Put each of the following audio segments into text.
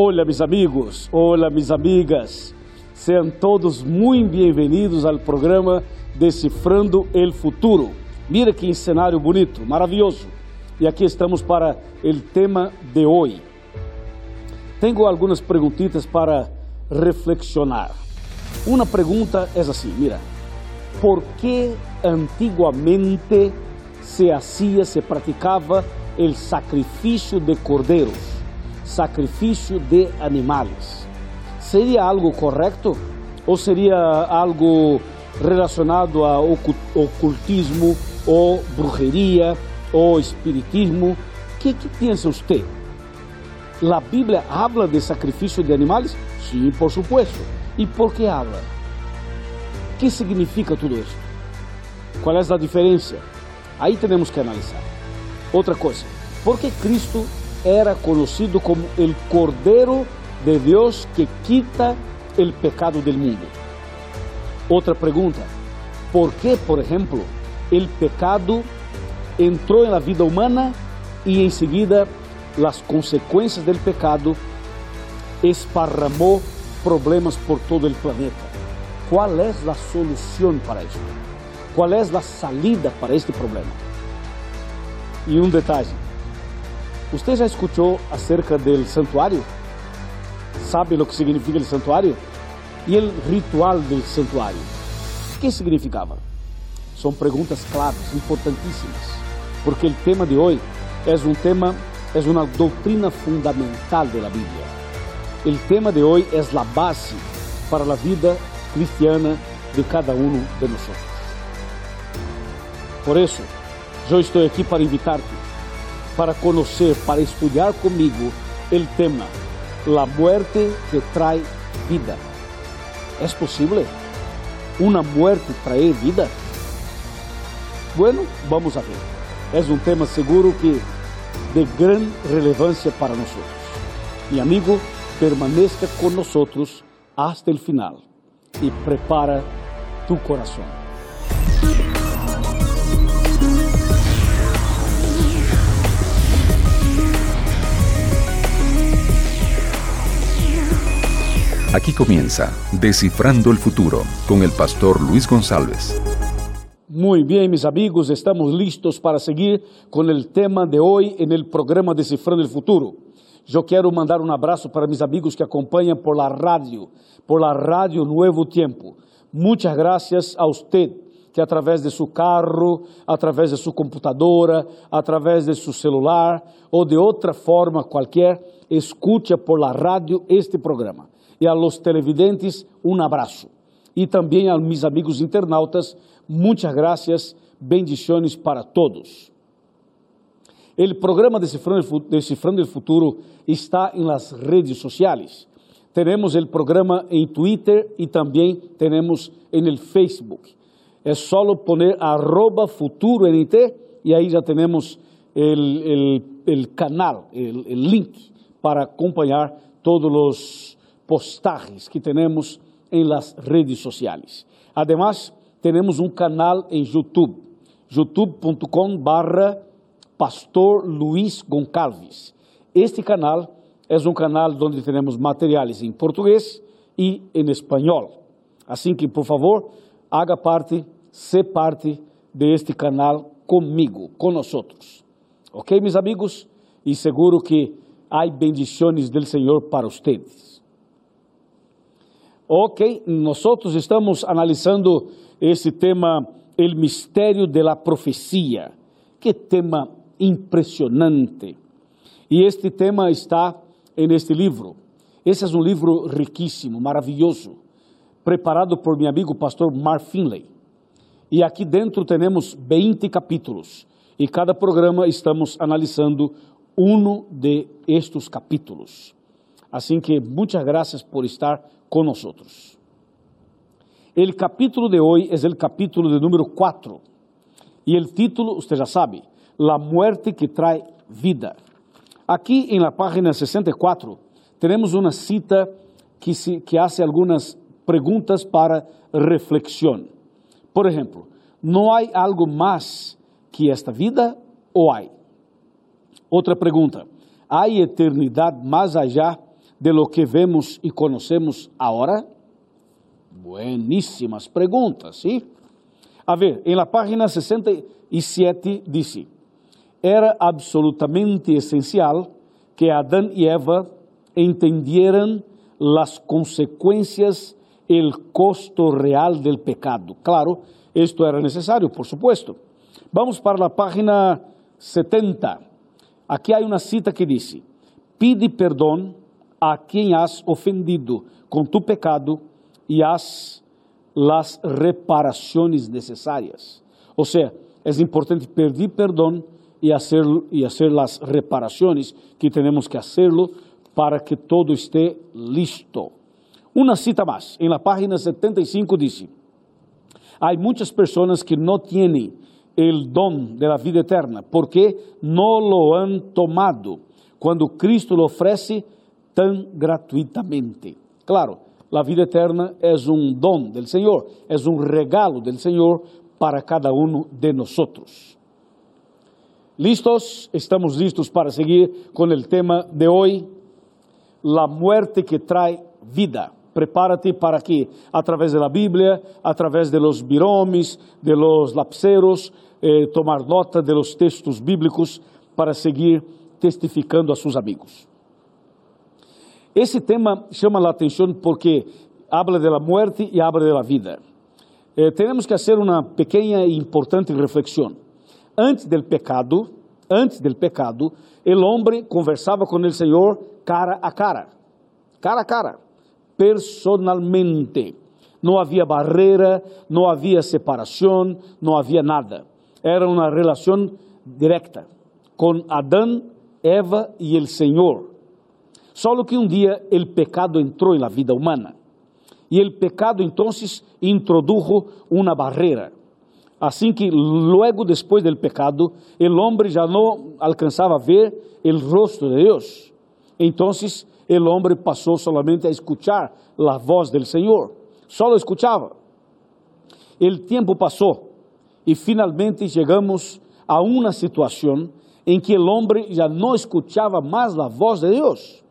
Olá, meus amigos, olá, minhas amigas. Sejam todos muito bem-vindos ao programa Decifrando el Futuro. Mira que cenário bonito, maravilhoso. E aqui estamos para o tema de hoje. Tenho algumas perguntitas para reflexionar. Uma pergunta é assim, mira, por que antiguamente se hacía, se praticava o sacrifício de cordeiros? Sacrifício de animais. Seria algo correto? Ou seria algo relacionado a ocultismo, ou brujeria, ou espiritismo? O que, que pensa você? A Bíblia habla de sacrifício de animais? Sim, por supuesto. E por que habla? O que significa tudo isso? Qual é a diferença? Aí temos que analisar. Outra coisa, por que Cristo era conocido como el Cordero de Dios que quita el pecado del mundo. Otra pregunta, ¿por qué, por ejemplo, el pecado entró en la vida humana y enseguida las consecuencias del pecado esparramó problemas por todo el planeta? ¿Cuál es la solución para esto? ¿Cuál es la salida para este problema? Y un detalle, você já escutou acerca do santuário? Sabe o que significa o santuário? E o ritual do santuário? O que significava? São perguntas claves, importantíssimas, porque o tema de hoje é um tema, é uma doutrina fundamental da Bíblia. O tema de hoje é a base para a vida cristiana de cada um de nós. Por isso, eu estou aqui para invitar-te para conhecer, para estudar comigo o tema La muerte que trae vida. ¿Es posible? ¿Una muerte traer vida? Bueno, vamos a ver. Es un tema seguro que de gran relevancia para nosotros. Mi amigo, permanezca con nosotros hasta el final y prepara tu corazón. Aquí comienza Descifrando el Futuro con el pastor Luis González. Muy bien, mis amigos, estamos listos para seguir con el tema de hoy en el programa Descifrando el Futuro. Yo quiero mandar un abrazo para mis amigos que acompañan por la radio, por la radio Nuevo Tiempo. Muchas gracias a usted que através de seu carro, através de sua computadora, através de seu celular ou de outra forma qualquer, escute por la rádio este programa e a los televidentes um abraço. E também a mis amigos internautas, muitas graças, bendições para todos. O programa Decifrando, o Futuro está em las redes sociais. Temos o programa em Twitter e também temos em Facebook. É só poner arroba futuroNT e aí já temos o canal, o link para acompanhar todos os postajes que temos em las redes sociais. Además, temos um canal em YouTube, youtube.com barra Pastor Luiz Goncalves. Este canal é um canal onde temos materiais em português e em espanhol. Assim que, por favor, haga parte, se parte de este canal comigo, com nós. Ok, meus amigos? E seguro que há bendições do Senhor para vocês. Ok, nós estamos analisando esse tema, o mistério da profecia. Que tema impressionante. E este tema está neste livro. Esse é um livro riquíssimo, maravilhoso, preparado por meu amigo pastor Mark Finley. E aqui dentro temos 20 capítulos. E cada programa estamos analisando um de estes capítulos. Assim que muitas graças por estar com nós. O capítulo de hoje é o capítulo de número 4. E o título, você já sabe, La muerte que trae vida. Aqui em la página 64 temos uma cita que, se, que hace algumas perguntas para reflexão. Por exemplo, não há algo mais que esta vida ou há? Outra pergunta, há eternidade mais allá de lo que vemos y conocemos ahora? Buenísimas preguntas, ¿sí? A ver, en la página 67 dice, era absolutamente esencial que Adán y Eva entendieran las consecuencias, el costo real del pecado. Claro, esto era necesario, por supuesto. Vamos para la página 70. Aquí hay una cita que dice, pide perdón a quien has ofendido con tu pecado y haz las reparaciones necesarias. O sea, es importante pedir perdón y hacer, y hacer las reparaciones que tenemos que hacerlo para que todo esté listo. Una cita más, en la página 75 dice, hay muchas personas que no tienen el don de la vida eterna porque no lo han tomado cuando Cristo lo ofrece tan gratuitamente. Claro, la vida eterna es un don del Señor, es un regalo del Señor para cada uno de nosotros. ¿Listos? Estamos listos para seguir con el tema de hoy, la muerte que trae vida. Prepárate para que a través de la Biblia, a través de los biromes, de los lapseros, eh, tomar nota de los textos bíblicos para seguir testificando a sus amigos. Esse tema chama a atenção porque habla de la muerte e habla de la vida. Eh, temos que fazer uma pequena e importante reflexão. Antes del pecado, antes del pecado, el hombre conversava com o Senhor cara a cara, cara a cara, personalmente. Não havia barreira, não havia separação, não havia nada. Era uma relação direta com Adão, Eva e o Senhor. Solo que um dia o pecado entrou na vida humana e o pecado então introdujo uma barreira. Assim que logo depois do pecado, o homem já não alcançava a ver o rosto de Deus. Então, o homem passou solamente a escuchar a voz do Senhor. Só escuchava. O tempo passou e finalmente chegamos a uma situação em que o homem já não escuchava mais a voz de Deus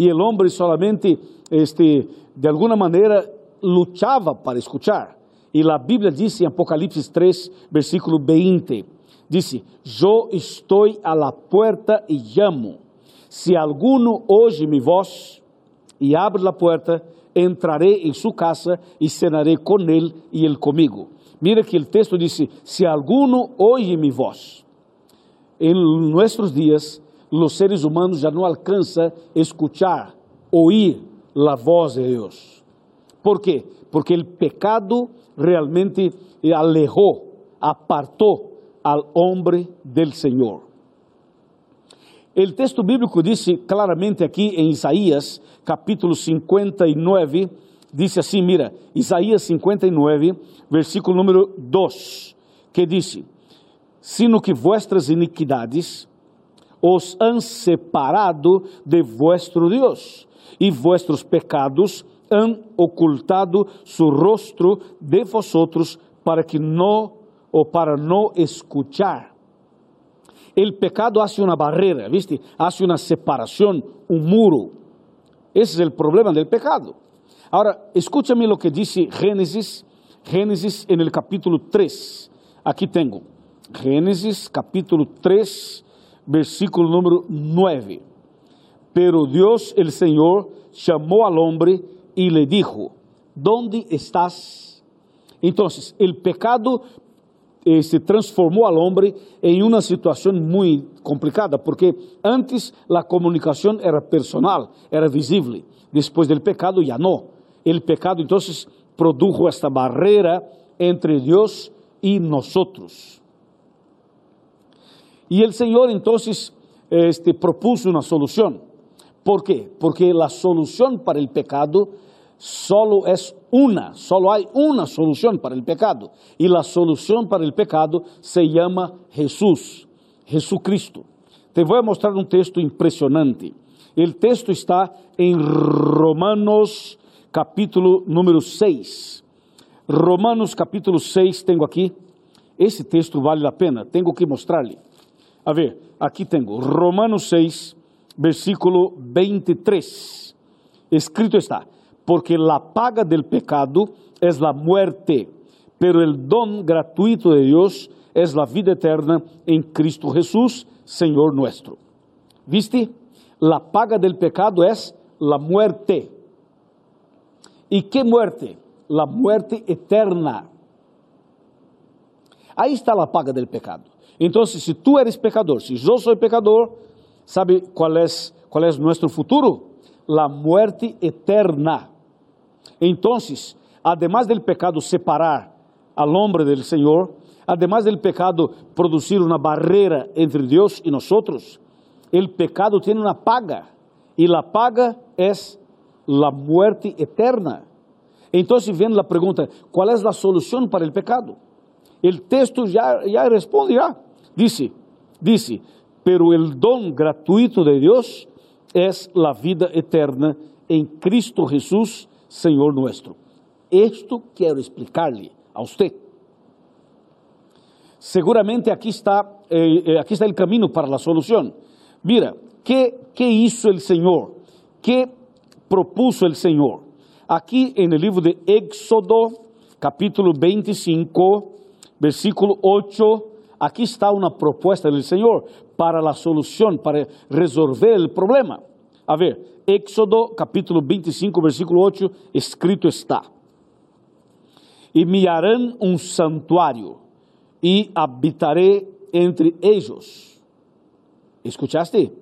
y el hombre solamente, este, de alguna manera, luchaba para escuchar. Y la Biblia dice en Apocalipsis 3, versículo 20, dice, yo estoy a la puerta y llamo. Si alguno oye mi voz y abre la puerta, entraré en su casa y cenaré con él y él conmigo. Mira que el texto dice, si alguno oye mi voz. En nuestros días, os seres humanos já não alcançam escuchar, ouvir a voz de Deus. ¿Por quê? Porque o pecado realmente alejou, apartou al homem del Senhor. O texto bíblico diz claramente aqui em Isaías, capítulo 59, diz assim, mira, Isaías 59, versículo número 2, que diz, sino que vuestras iniquidades os han separado de vuestro Dios, y vuestros pecados han ocultado su rostro de vosotros para que no o para no escuchar. El pecado hace una barrera, ¿viste? Hace una separación, un muro. Ese es el problema del pecado. Ahora, escúchame lo que dice Génesis, Génesis en el capítulo 3. Aquí tengo. Génesis capítulo 3, versículo número 9. Pero Dios el Señor llamó al hombre y le dijo, ¿dónde estás? Entonces, el pecado eh, se transformó al hombre en una situación muy complicada, porque antes la comunicación era personal, era visible. Después del pecado ya no. El pecado entonces produjo esta barrera entre Dios y nosotros. Y el Señor entonces este, propuso una solución. ¿Por qué? Porque la solución para el pecado solo es una, solo hay una solución para el pecado. Y la solución para el pecado se llama Jesús, Jesucristo. Te voy a mostrar un texto impresionante. El texto está en Romanos capítulo número 6. Romanos capítulo 6, tengo aqui. Esse texto vale a pena, tenho que mostrar-lhe. A ver, aqui tenho Romanos 6, versículo 23. escrito está, porque la paga del pecado es la muerte, pero el don gratuito de Dios es la vida eterna en Cristo Jesús, Señor nuestro. ¿Viste? La paga del pecado es la muerte. ¿Y qué muerte? La muerte eterna. Ahí está la paga del pecado. Entonces, si tú eres pecador, si yo soy pecador, ¿sabe cuál es, cuál es nuestro futuro? La muerte eterna. Entonces, además del pecado separar al hombre del Señor, además del pecado producir una barrera entre Dios y nosotros, el pecado tiene una paga y la paga es la muerte eterna. Entonces viene la pregunta, ¿cuál es la solución para el pecado? El texto ya, ya responde, ya. Dice, dice, pero el don gratuito de Dios es la vida eterna en Cristo Jesús, Señor nuestro. Esto quiero explicarle a usted. Seguramente aquí está, eh, eh, aquí está el camino para la solución. Mira, ¿qué, ¿qué hizo el Señor? ¿Qué propuso Señor? Aquí en el libro de Éxodo, capítulo 25, versículo 8, aquí está una propuesta del Señor para la solución, para resolver el problema. A ver, Éxodo capítulo 25, versículo 8, escrito está. Y me harán un santuario y habitaré entre ellos. ¿Escuchaste?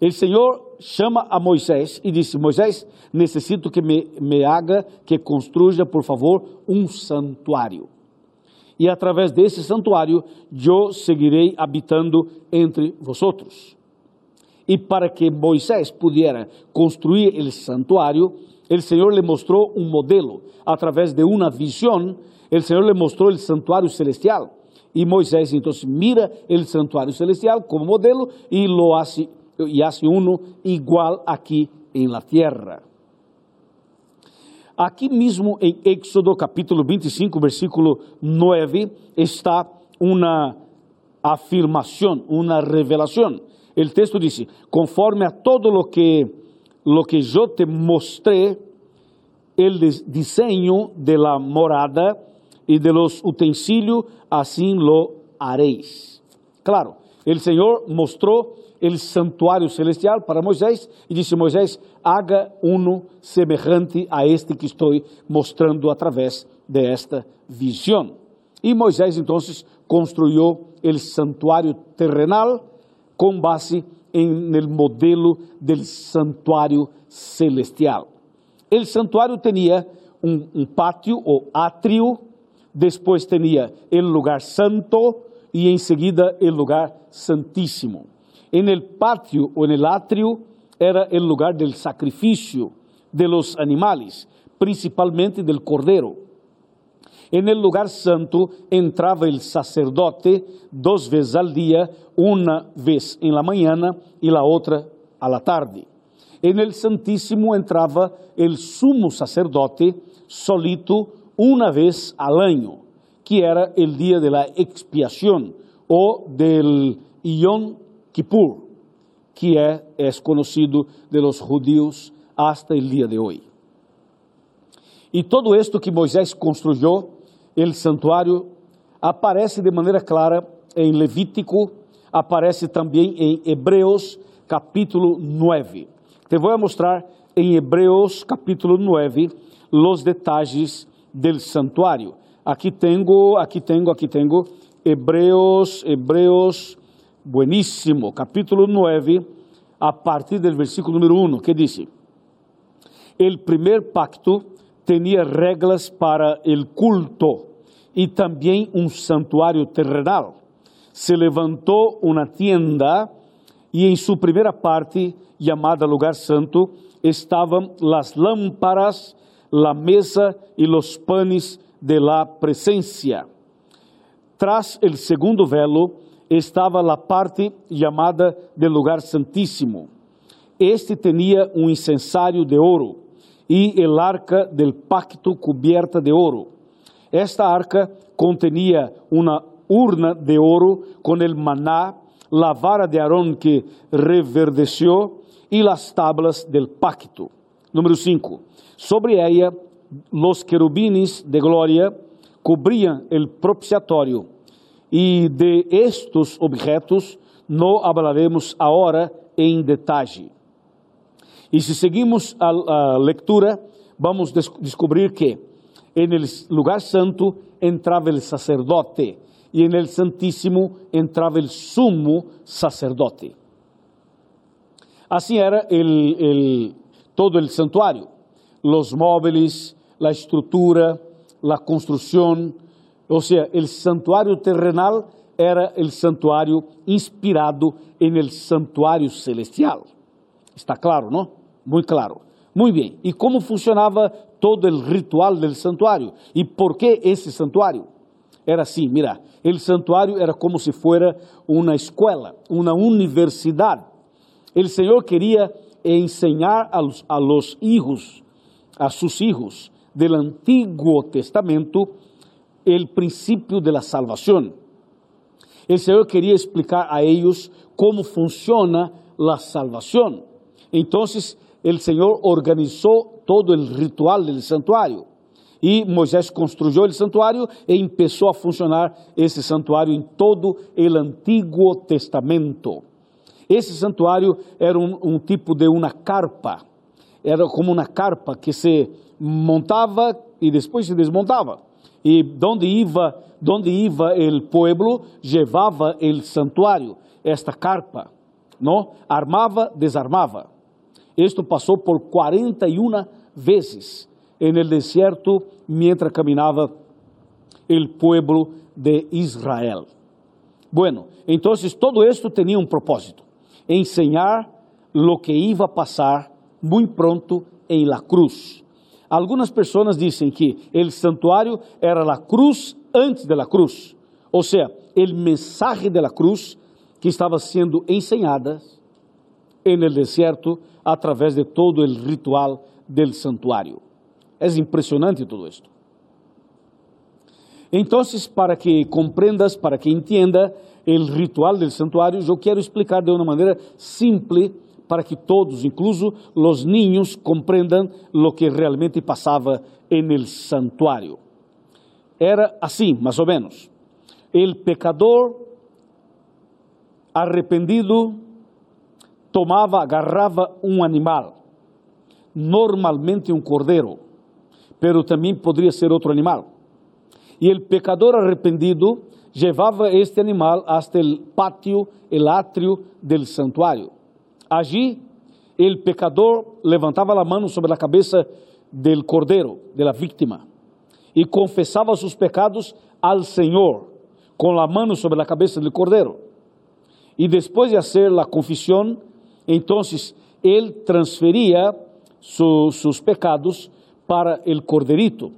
El Señor chama a Moisés e disse: Moisés, necessito que me, me haga, que construya, por favor, um santuário. E através desse santuário, eu seguirei habitando entre vosotros. E para que Moisés pudiera construir o santuário, o Senhor lhe mostrou um modelo. Através de uma visão, o Senhor lhe mostrou o santuário celestial. E Moisés então mira o santuário celestial como modelo e lo hace y hace uno igual aquí en la tierra. Aqui mesmo em Éxodo capítulo 25, versículo 9, está uma afirmação, uma revelação. O texto diz: conforme a todo lo que, lo que yo te mostré, el diseño de la morada y de los utensilios, así lo haréis. Claro, el Señor mostró el santuário celestial para Moisés e disse: Moisés, haga uno semelhante a este que estou mostrando através de esta visão. E Moisés então construiu o santuário terrenal com base em el modelo del santuário celestial. El santuário tinha um, um pátio ou átrio, depois tinha el lugar santo e em seguida el lugar santíssimo. En el patio o en el atrio era el lugar del sacrificio de los animales, principalmente del cordero. En el lugar santo entrava el sacerdote dos veces al día, una vez en la mañana y la otra a la tarde. En el Santísimo entrava el sumo sacerdote solito una vez al año, que era el día de la expiación o del Yom Kippur, que é, é conhecido de los judíos hasta el día de hoy. E todo esto que Moisés construyó, el santuário, aparece de maneira clara em Levítico, aparece também em Hebreus capítulo 9. Te vou mostrar em Hebreus capítulo 9 os detalhes del santuário. Aqui tenho, aqui tenho, aqui tenho Hebreus, Hebreus buenísimo, capítulo 9, a partir del versículo número 1, que dice, el primer pacto tenía reglas para el culto y también un santuario terrenal. Se levantó una tienda y en su primera parte, llamada lugar santo, estaban las lámparas, la mesa y los panes de la presencia. Tras el segundo velo, estava a parte chamada de lugar santíssimo. Este tinha um incensário de ouro e el arca del pacto cubierta de ouro. Esta arca contenía uma urna de ouro com el maná, la vara de Aarón que reverdeció e las tablas del pacto. Número 5. Sobre ella, los querubines de gloria cobrían el propiciatorio, e de estos objetos não hablaremos agora em detalhe. E se seguimos a, a leitura, vamos des descobrir que en el lugar santo entrava el sacerdote e en el santíssimo entrava el sumo sacerdote. Assim era el, el, todo el santuario, los móveis, la estrutura, la construcción, ou seja, el santuário terrenal era el santuário inspirado en el santuário celestial. Está claro, não? Muito claro. Muito bem. E como funcionava todo o ritual del santuário? E por que esse santuário? Era assim, mira, o santuário era como se fuera uma escola, uma universidade. O Senhor queria enseñar a los, a los hijos, a sus hijos del Antiguo Testamento, el principio de la salvación. El Señor quería explicar a ellos cómo funciona la salvación. Entonces, el Señor organizó todo el ritual del santuario. E Moisés construiu o santuário e começou a funcionar esse santuário em todo o Antigo Testamento. Esse santuário era um, um tipo de uma carpa, era como uma carpa que se montava e depois se desmontava. E donde iba, donde iba el pueblo, levava el santuário, esta carpa, não? Armava, desarmava. Isto passou por 41 vezes en el desierto mientras caminava el pueblo de Israel. Bueno, entonces todo esto tenía un propósito enseñar lo que iba a pasar muy pronto en la cruz. Algunas personas dicen que el santuario era la cruz antes de la cruz, o sea, el mensaje de la cruz que estaba siendo enseñada en el desierto a través de todo el ritual del santuario. Es impresionante todo esto. Entonces, para que comprendas, para que entienda el ritual del santuário, eu quero explicar de uma maneira simples para que todos, incluso os niños, compreendam lo que realmente passava en el santuário. Era assim, mais ou menos. El pecador arrependido tomava, agarrava um animal, normalmente um cordeiro, pero também poderia ser outro animal. E el pecador arrependido llevaba este animal hasta el patio, el atrio del santuario. Allí el pecador levantaba la mano sobre la cabeza del cordero, de la víctima, y confesaba sus pecados al Señor con la mano sobre la cabeza del cordero. Y después de hacer la confesión, entonces él transfería su, sus pecados para el corderito.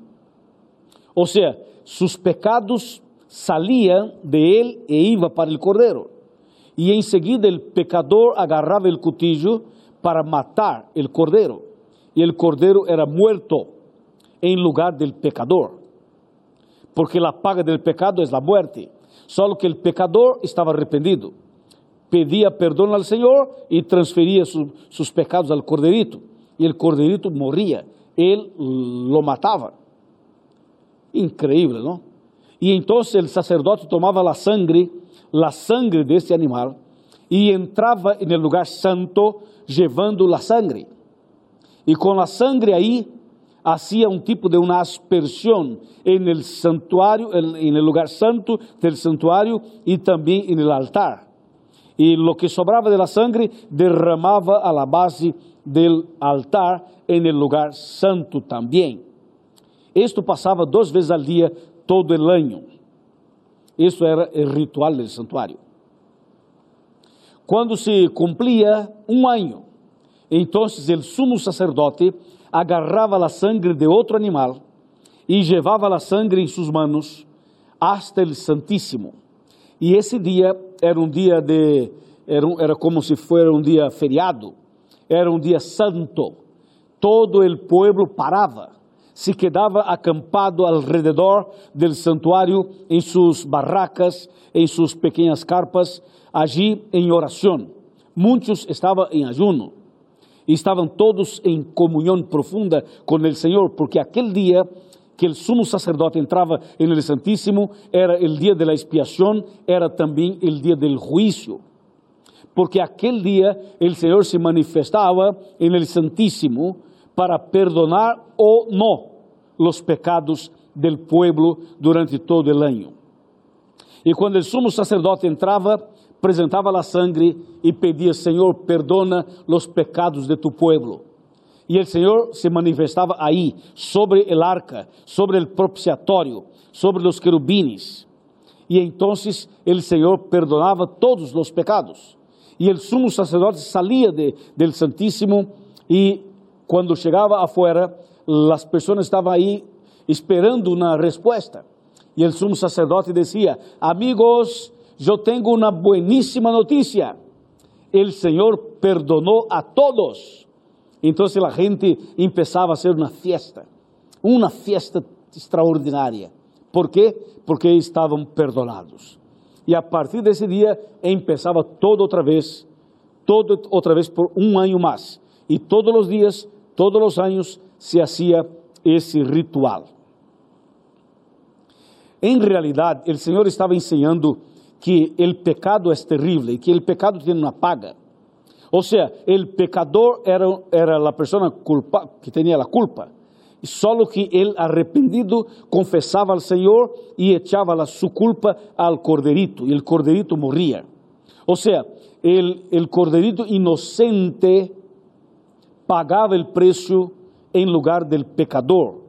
O sea, sus pecados salía de él e iba para el cordero. Y enseguida el pecador agarraba el cuchillo para matar el cordero. Y el cordero era muerto en lugar del pecador. Porque la paga del pecado es la muerte. Solo que el pecador estaba arrepentido. Pedía perdón al Señor y transfería su, sus pecados al corderito. Y el corderito moría. Él lo mataba. Increíble, ¿no? E então o sacerdote tomava a sangre, a sangre desse animal, e entrava no lugar santo, levando a sangre. E com a sangre aí, hacía um tipo de uma aspersão en el santuário, en el lugar santo del santuário e também en el altar. E lo que sobrava de la sangre derramava a la base del altar en el lugar santo também. Isto passava duas vezes al dia todo el año. Isso era o ritual do santuário. Quando se cumplia um ano, então o sumo sacerdote agarrava a sangre de outro animal e levava a sangre em suas manos hasta el Santíssimo. E esse dia era um dia de era, era como se fosse um dia feriado, era um dia santo. Todo o povo parava se quedava acampado alrededor del santuário em suas barracas, em suas pequenas carpas, allí em oração. Muitos estavam em ayuno. Estavam todos em comunhão profunda com o Senhor, porque aquele dia que o sumo sacerdote entrava en el era o dia de la era também o dia del juicio. Porque aquele dia o Senhor se manifestava en el para perdonar ou não os pecados del pueblo durante todo el año. E quando o sumo sacerdote entrava, apresentava a sangre e pedia, Senhor, perdona os pecados de tu pueblo. E o Senhor se manifestava aí, sobre el arca, sobre el propiciatório, sobre os querubines. E então o Senhor perdonava todos os pecados. E o sumo sacerdote salia de, del Santíssimo e quando chegava afuera, as pessoas estavam aí esperando uma resposta. E o sumo sacerdote dizia: Amigos, eu tenho uma bueníssima notícia. O Senhor perdonou a todos. Então a gente começava a ser uma fiesta, uma fiesta extraordinária. ¿Por quê? Porque estavam perdonados. E a partir desse dia começava todo outra vez, todo outra vez por um ano mais. E todos os dias, todos os anos se hacía esse ritual. Em realidade, o Senhor estava ensinando que o pecado é terrível que o pecado tem uma paga. Ou seja, o pecador era, era a pessoa culpa, que tinha a culpa. Só que ele, arrependido, confessava ao Senhor e echava sua culpa ao corderito, e o corderito morria. Ou seja, o corderito inocente pagava o preço em lugar del pecador,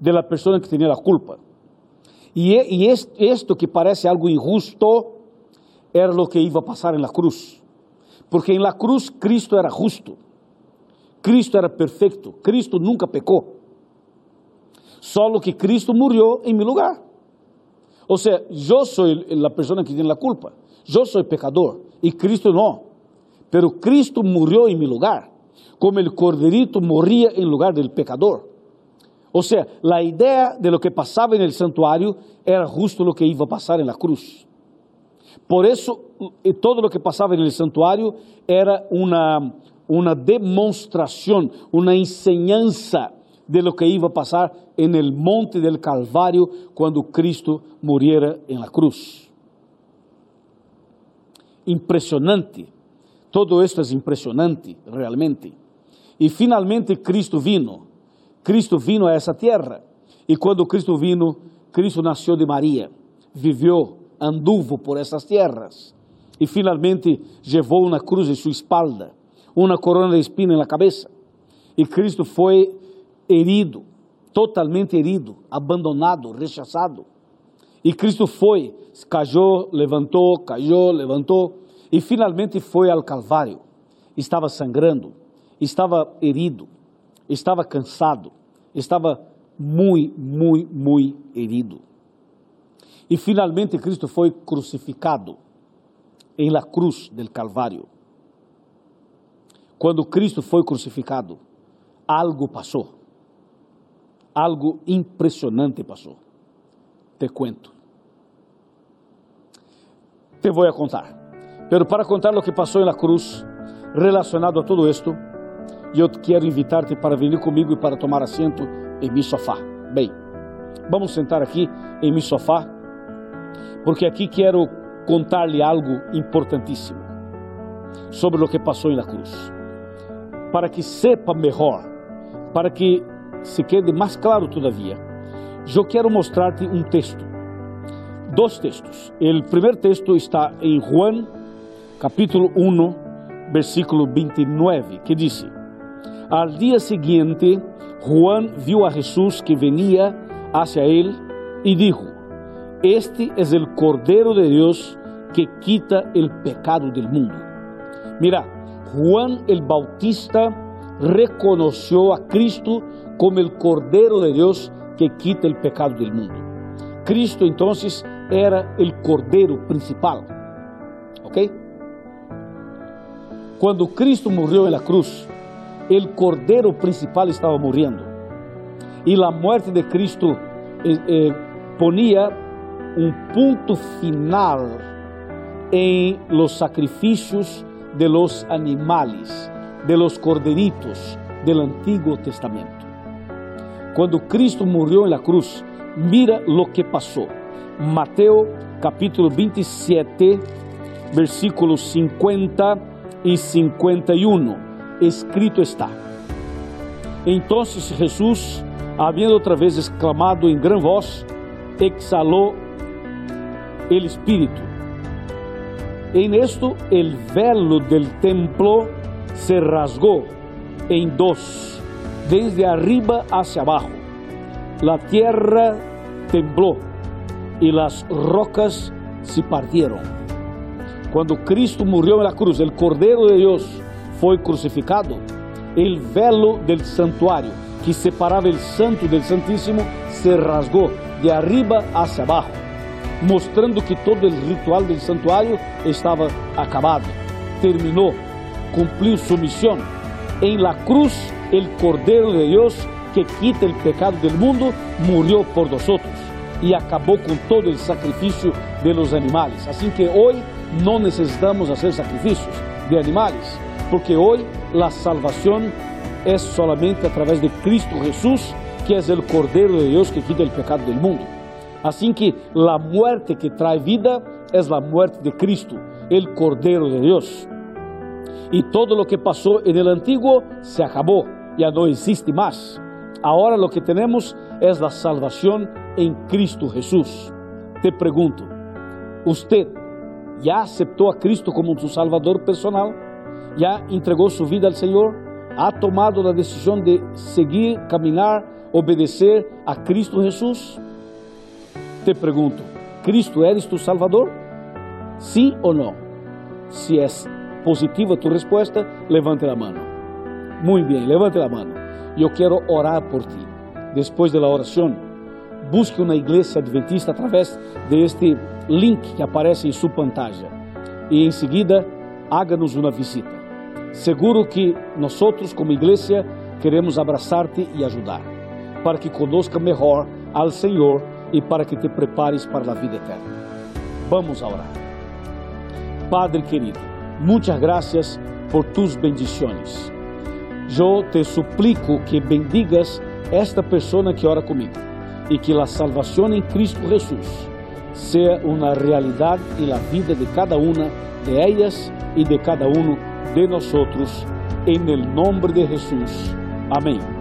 de la persona que tinha a culpa. E, e esto que parece algo injusto era lo que iba a pasar en la cruz. Porque en la cruz Cristo era justo, Cristo era perfecto, Cristo nunca pecou. Solo que Cristo murió en mi lugar. O sea, yo soy la persona que tiene la culpa, yo soy pecador y Cristo no. Pero Cristo murió en mi lugar como el corderito moría en lugar del pecador. O sea, la idea de lo que pasaba en el santuario era justo lo que iba a pasar en la cruz. Por eso, eh, todo lo que pasaba en el santuario era una, una demostración, una enseñanza de lo que iba a pasar en el monte del Calvario cuando Cristo muriera en la cruz. Impressionante. Todo esto es impressionante, realmente. E finalmente Cristo vino. Cristo vino a essa terra. E quando Cristo vino, Cristo nasceu de Maria, viveu, anduvo por essas terras. E finalmente levou na cruz em sua espalda, uma corona de espina na cabeça. E Cristo foi herido, totalmente herido, abandonado, rechaçado. E Cristo foi, caiu, levantou, caiu, levantou, e finalmente foi ao Calvário. Estava sangrando estava herido, estava cansado, estava muito, muito, muito herido. E finalmente Cristo foi crucificado em la cruz del Calvário. Quando Cristo foi crucificado, algo passou. Algo impressionante passou. Te cuento. Te vou contar. Pero para contar o que passou na cruz, relacionado a todo esto, eu quero invitar-te para vir comigo e para tomar assento em meu sofá. Bem, vamos sentar aqui em meu sofá, porque aqui quero contar-lhe algo importantíssimo sobre o que passou na cruz. Para que sepa melhor, para que se quede mais claro todavia, eu quero mostrar-te um texto. Dois textos. O primeiro texto está em Juan, capítulo 1, versículo 29, que diz: Al día siguiente, Juan vio a Jesús que venía hacia él y dijo, este es el Cordero de Dios que quita el pecado del mundo. Mira, Juan el Bautista reconoció a Cristo como el Cordero de Dios que quita el pecado del mundo. Cristo entonces era el Cordero principal. ¿Ok? Cuando Cristo murió en la cruz, el cordero principal estaba muriendo. Y la muerte de Cristo eh, eh, ponía un punto final en los sacrificios de los animales, de los corderitos del Antiguo Testamento. Cuando Cristo murió en la cruz, mira lo que pasó. Mateo capítulo 27, versículos 50 y 51. Escrito está. Entonces Jesús, habiendo otra vez exclamado en gran voz, exhaló el Espíritu. En esto el velo del templo se rasgó en dos, desde arriba hacia abajo. La tierra tembló y las rocas se partieron. Cuando Cristo en la cruz, el Cordero de Dios fue crucificado, el velo del santuario que separaba el santo del santísimo se rasgó de arriba hacia abajo, mostrando que todo el ritual del santuario estaba acabado, terminó, cumplió su misión. En la cruz, el Cordero de Dios que quita el pecado del mundo murió por nosotros y acabó con todo el sacrificio de los animales. Así que hoy no necesitamos hacer sacrificios de animales, porque hoy la salvación es solamente a través de Cristo Jesús, que es el Cordero de Dios que quita el pecado del mundo. Así que la muerte que trae vida es la muerte de Cristo, el Cordero de Dios. Y todo lo que pasó en el antiguo se acabó, ya no existe más. Ahora lo que tenemos es la salvación en Cristo Jesús. Te pregunto, ¿usted ya aceptó a Cristo como su Salvador personal? ¿Ya entregó su vida al Señor? ¿Ha tomado la decisión de seguir, caminar, obedecer a Cristo Jesús? Te pregunto, ¿Cristo eres tu Salvador? ¿Sí o no? Si es positiva tu respuesta, levante la mano. Muy bien, levante la mano. Yo quiero orar por ti. Después de la oración, busque uma igreja adventista através deste link que aparece em sua pantalla e em seguida haga-nos uma visita. Seguro que nós como igreja queremos abraçar-te e ajudar para que conozca melhor ao Senhor e para que te prepares para a vida eterna. Vamos a orar. Padre querido, muitas gracias por tus bendições. Eu te suplico que bendigas esta pessoa que ora comigo y que la salvación en Cristo Jesús sea una realidad en la vida de cada una de ellas y de cada uno de nosotros, en el nombre de Jesús. Amén.